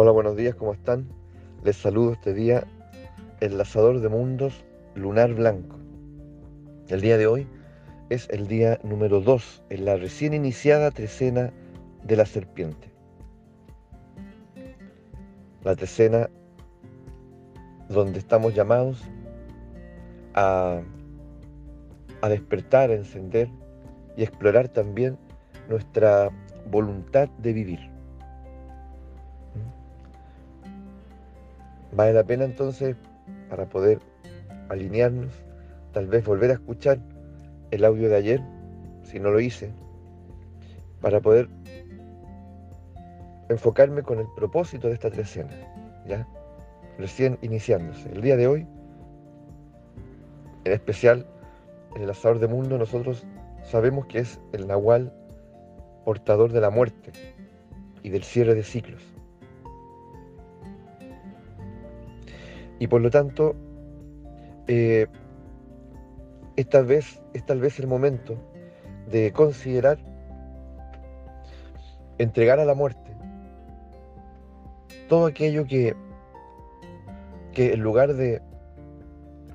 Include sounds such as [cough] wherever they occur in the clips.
Hola, buenos días, ¿cómo están? Les saludo este día, el lazador de mundos lunar blanco. El día de hoy es el día número 2 en la recién iniciada trecena de la serpiente. La trecena donde estamos llamados a, a despertar, a encender y explorar también nuestra voluntad de vivir. Vale la pena entonces, para poder alinearnos, tal vez volver a escuchar el audio de ayer, si no lo hice, para poder enfocarme con el propósito de esta trecena, ¿ya? Recién iniciándose. El día de hoy, en especial, en el asador de mundo, nosotros sabemos que es el Nahual portador de la muerte y del cierre de ciclos. Y por lo tanto, eh, es, tal vez, es tal vez el momento de considerar entregar a la muerte todo aquello que, que en lugar de,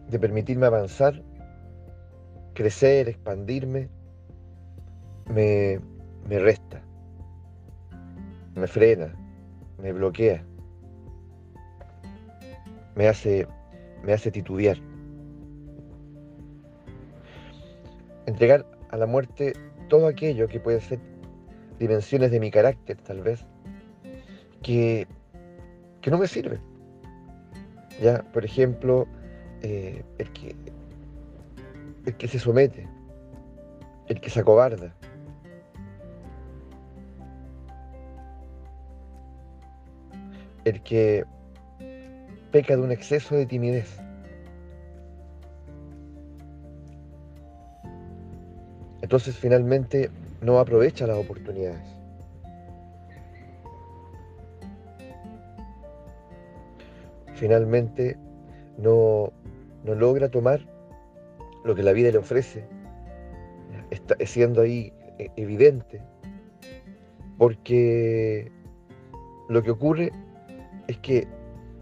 de permitirme avanzar, crecer, expandirme, me, me resta, me frena, me bloquea me hace, me hace titubear. Entregar a la muerte todo aquello que puede ser dimensiones de mi carácter, tal vez, que, que no me sirve. Ya, por ejemplo, eh, el, que, el que se somete, el que se acobarda. El que peca de un exceso de timidez. Entonces finalmente no aprovecha las oportunidades. Finalmente no, no logra tomar lo que la vida le ofrece, está siendo ahí e-, evidente, porque lo que ocurre es que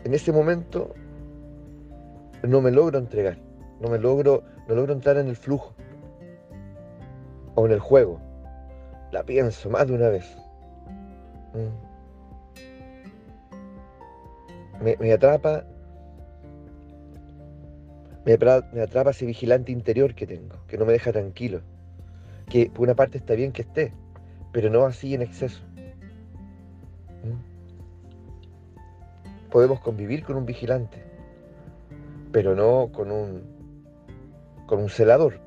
en ese momento no me logro entregar, no me logro, no logro entrar en el flujo o en el juego. La pienso más de una vez. Mm. Me, atrapa, me, me atrapa ese vigilante interior que tengo, que no me deja tranquilo. Que por una parte está bien que esté, pero no así en exceso. Podemos convivir con un vigilante, pero no con un, con un celador,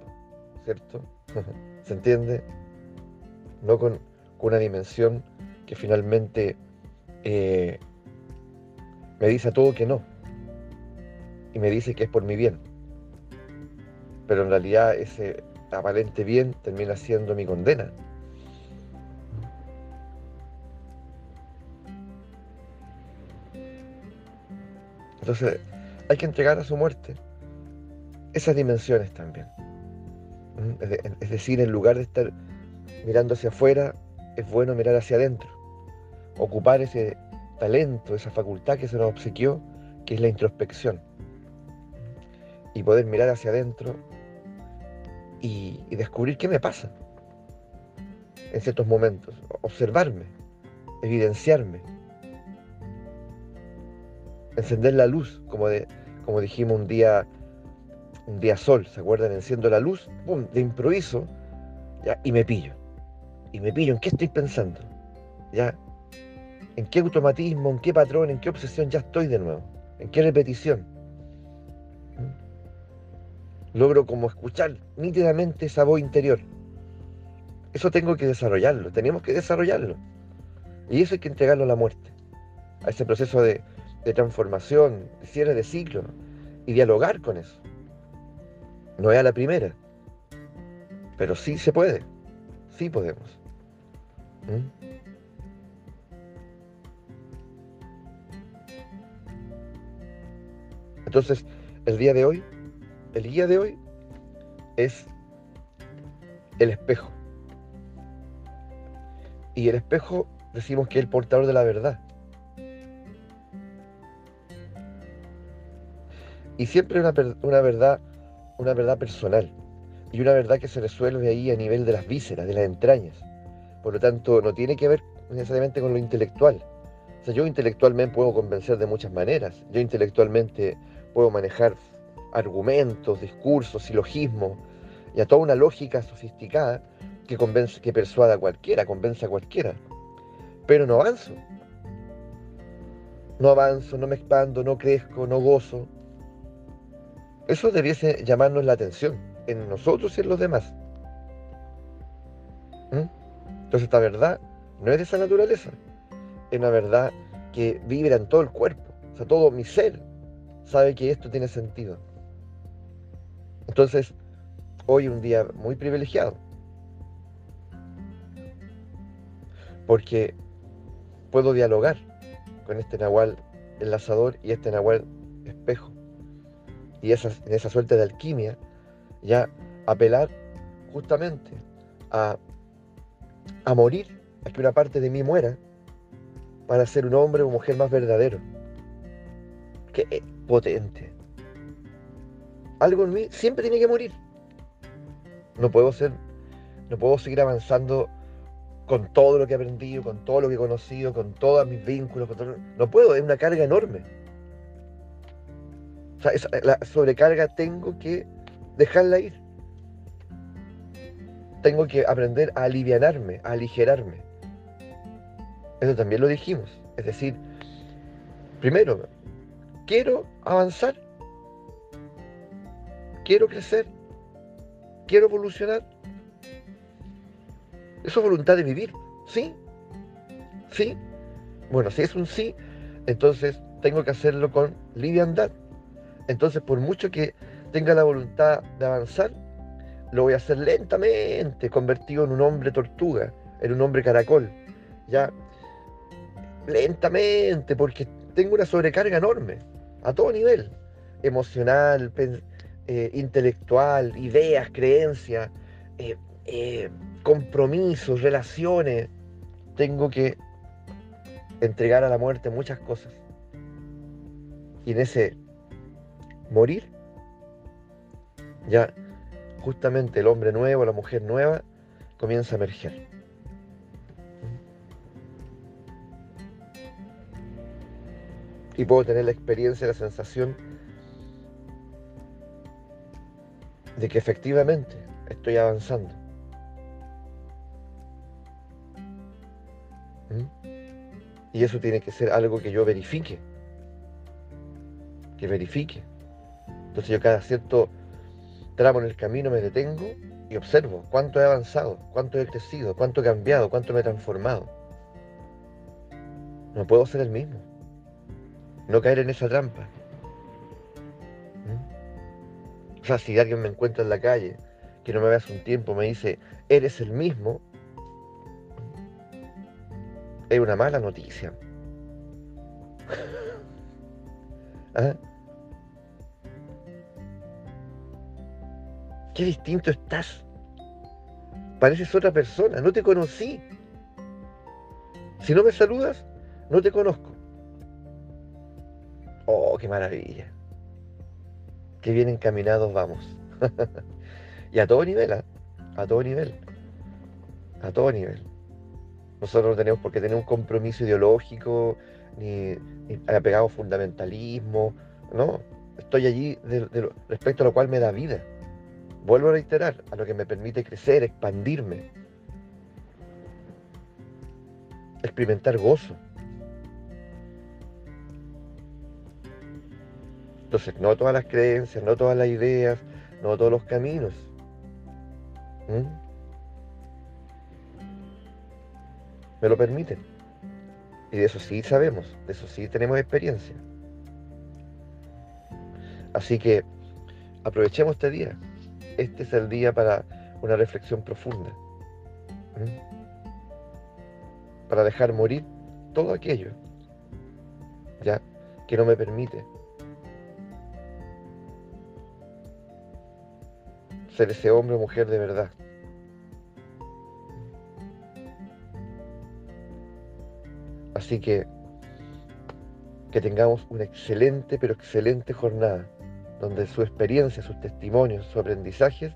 ¿cierto? [laughs] ¿Se entiende? No con, una dimensión que finalmente eh, me dice a todo que no. Y me dice que es por mi bien. Pero en realidad ese aparente bien termina siendo mi condena. Entonces hay que entregar a su muerte esas dimensiones también. Es decir, en lugar de estar mirando hacia afuera, es bueno mirar hacia adentro. Ocupar ese talento, esa facultad que se nos obsequió, que es la introspección. Y poder mirar hacia adentro y, y descubrir qué me pasa en ciertos momentos. Observarme, evidenciarme, encender la luz, como, de, como dijimos un día, un día sol, ¿se acuerdan? Enciendo la luz, de improviso, ¿ya? y me pillo. Y me pillo en qué estoy pensando, ¿ya? ¿En qué automatismo, en qué patrón, en qué obsesión ya estoy de nuevo? ¿En qué repetición? ¿Mm? Logro como escuchar nítidamente esa voz interior. Eso tengo que desarrollarlo, tenemos que desarrollarlo. Y eso hay que entregarlo a la muerte, a ese proceso de, de transformación, de cierre de ciclo y dialogar con eso. No es a la primera, pero sí se puede, sí podemos. ¿Mm? Entonces, el día de hoy, el día de hoy es el espejo. Y el espejo decimos que es el portador de la verdad. Y siempre una, una verdad, una verdad personal. Y una verdad que se resuelve ahí a nivel de las vísceras, de las entrañas. Por lo tanto, no tiene que ver necesariamente con lo intelectual. Yo intelectualmente puedo convencer de muchas maneras. Yo intelectualmente puedo manejar argumentos, discursos, silogismos, y a toda una lógica sofisticada que, convence, que persuada a cualquiera, convence a cualquiera. Pero no avanzo. No avanzo, no me expando, no crezco, no gozo. Eso debiese llamarnos la atención en nosotros y en los demás. ¿Mm? Entonces esta verdad no es de esa naturaleza. Es una verdad que vibra en todo el cuerpo. O sea, todo mi ser sabe que esto tiene sentido. Entonces, hoy un día muy privilegiado. Porque puedo dialogar con este nahual enlazador y este nahual. Y esa, esa suerte de alquimia, ya apelar justamente a, a morir, a que una parte de mí muera, para ser un hombre o mujer más verdadero. Qué potente. Algo en mí siempre tiene que morir. No puedo ser, no puedo seguir avanzando con todo lo que he aprendido, con todo lo que he conocido, con todos mis vínculos. No puedo, es una carga enorme. Sea, la sobrecarga tengo que dejarla ir. Tengo que aprender a alivianarme, a aligerarme. Eso también lo dijimos. Es decir, primero, quiero avanzar, quiero crecer, quiero evolucionar. Eso es voluntad de vivir, ¿sí? ¿Sí? Bueno, si es un sí, entonces tengo que hacerlo con liviandad. Entonces, por mucho que tenga la voluntad de avanzar, lo voy a hacer lentamente, convertido en un hombre tortuga, en un hombre caracol. Ya, lentamente, porque tengo una sobrecarga enorme, a todo nivel, emocional, eh, intelectual, ideas, creencias, eh, eh, compromisos, relaciones. Tengo que entregar a la muerte muchas cosas. Y en ese morir, ya justamente el hombre nuevo, la mujer nueva, comienza a emerger. Y puedo tener la experiencia, la sensación de que efectivamente estoy avanzando. ¿Mm? Y eso tiene que ser algo que yo verifique. Que verifique. Entonces yo cada cierto tramo en el camino me detengo y observo cuánto he avanzado, cuánto he crecido, cuánto he cambiado, cuánto me he transformado. No puedo ser el mismo. No caer en esa trampa. ¿Mm? O sea, si alguien me encuentra en la calle, que no me ve hace un tiempo, me dice, eres el mismo, es una mala noticia. [laughs] ¿Ah? Distinto estás. Pareces otra persona, no te conocí. Si no me saludas, no te conozco. Oh, qué maravilla. Qué bien encaminados vamos. [laughs] y a todo nivel, ¿ah? a todo nivel. A todo nivel. Nosotros no tenemos por qué tener un compromiso ideológico, ni, apegado a fundamentalismo. No, estoy allí respecto a lo cual me da vida. Vuelvo a reiterar, a lo que me permite crecer, expandirme, experimentar gozo. Entonces, no todas las creencias, no todas las ideas, no todos los caminos. Me lo permiten. Y de eso sí sabemos, de eso sí tenemos experiencia. Así que aprovechemos este día. Este es el día para una reflexión profunda. Para dejar morir todo aquello ya que no me permite ser ese hombre o mujer de verdad. Así que que tengamos una excelente, pero excelente jornada. Donde su experiencia, sus testimonios, sus aprendizajes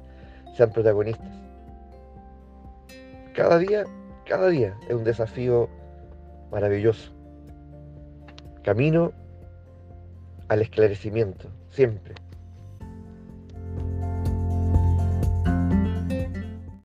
sean protagonistas. Cada día, cada día es un desafío maravilloso. Camino al esclarecimiento, siempre